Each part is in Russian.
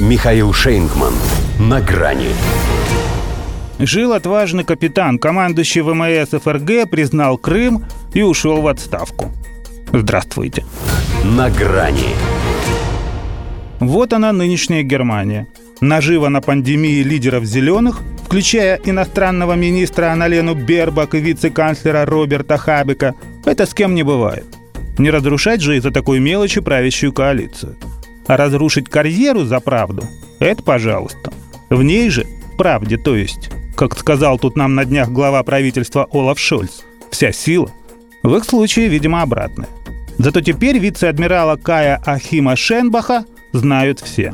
Михаил Шейнгман. На грани. Жил отважный капитан, командующий ВМС ФРГ, признал Крым и ушел в отставку. Здравствуйте. На грани. Вот она нынешняя Германия. Нажива на пандемии лидеров «зеленых», включая иностранного министра Аналену Бербак и вице-канцлера Роберта Хабека, это с кем не бывает. Не разрушать же из-за такой мелочи правящую коалицию. А разрушить карьеру за правду – это пожалуйста. В ней же, правде то есть, как сказал тут нам на днях глава правительства Олаф Шольц, вся сила. В их случае, видимо, обратное. Зато теперь вице-адмирала Кая Ахима Шенбаха знают все.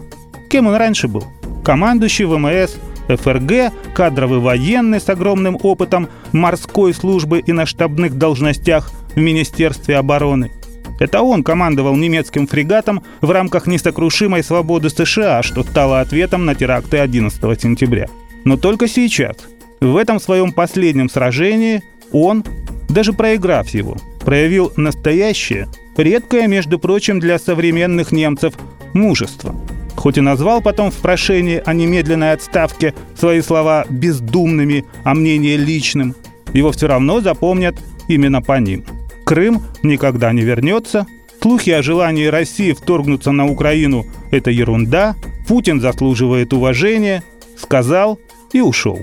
Кем он раньше был? Командующий ВМС, ФРГ, кадровый военный с огромным опытом морской службы и на штабных должностях в Министерстве обороны. Это он командовал немецким фрегатом в рамках несокрушимой свободы США, что стало ответом на теракты 11 сентября. Но только сейчас, в этом своем последнем сражении, он, даже проиграв его, проявил настоящее, редкое, между прочим, для современных немцев, мужество. Хоть и назвал потом в прошении о немедленной отставке свои слова бездумными, а мнение личным, его все равно запомнят именно по ним. Крым никогда не вернется, слухи о желании России вторгнуться на Украину – это ерунда, Путин заслуживает уважения, сказал и ушел.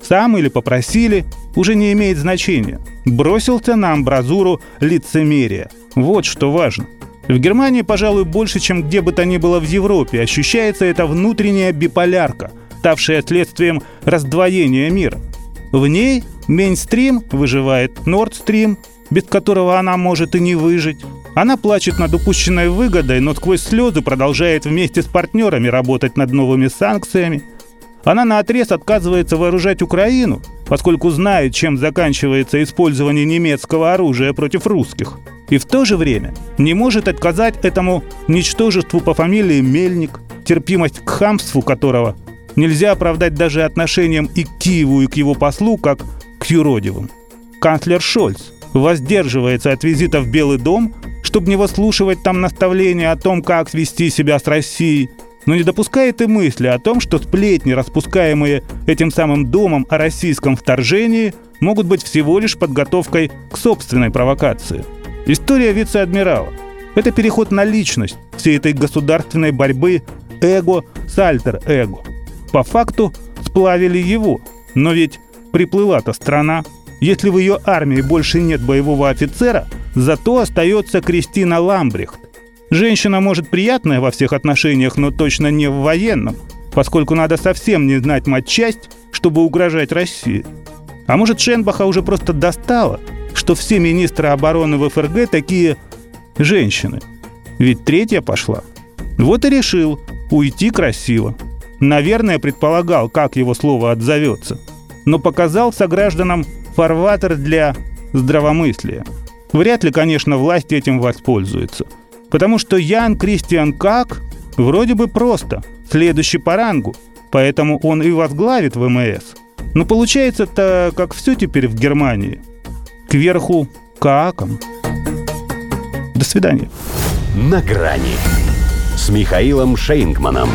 Сам или попросили, уже не имеет значения. Бросился на амбразуру лицемерия. Вот что важно. В Германии, пожалуй, больше, чем где бы то ни было в Европе, ощущается эта внутренняя биполярка, ставшая следствием раздвоения мира. В ней мейнстрим выживает Nord без которого она может и не выжить. Она плачет над упущенной выгодой, но сквозь слезы продолжает вместе с партнерами работать над новыми санкциями – она на отрез отказывается вооружать Украину, поскольку знает, чем заканчивается использование немецкого оружия против русских. И в то же время не может отказать этому ничтожеству по фамилии Мельник, терпимость к хамству которого нельзя оправдать даже отношением и к Киеву, и к его послу, как к юродивым. Канцлер Шольц воздерживается от визита в Белый дом, чтобы не выслушивать там наставления о том, как вести себя с Россией – но не допускает и мысли о том, что сплетни, распускаемые этим самым домом о российском вторжении, могут быть всего лишь подготовкой к собственной провокации. История вице-адмирала – это переход на личность всей этой государственной борьбы эго с альтер-эго. По факту сплавили его, но ведь приплыла-то страна. Если в ее армии больше нет боевого офицера, зато остается Кристина Ламбрехт, Женщина может приятная во всех отношениях, но точно не в военном, поскольку надо совсем не знать матчасть, чтобы угрожать России. А может, Шенбаха уже просто достала, что все министры обороны в ФРГ такие женщины. Ведь третья пошла. Вот и решил уйти красиво. Наверное, предполагал, как его слово отзовется. Но показал согражданам фарватер для здравомыслия. Вряд ли, конечно, власть этим воспользуется – Потому что Ян Кристиан Как вроде бы просто, следующий по рангу, поэтому он и возглавит ВМС. Но получается-то, как все теперь в Германии. Кверху Кааком. До свидания. На грани с Михаилом Шейнгманом.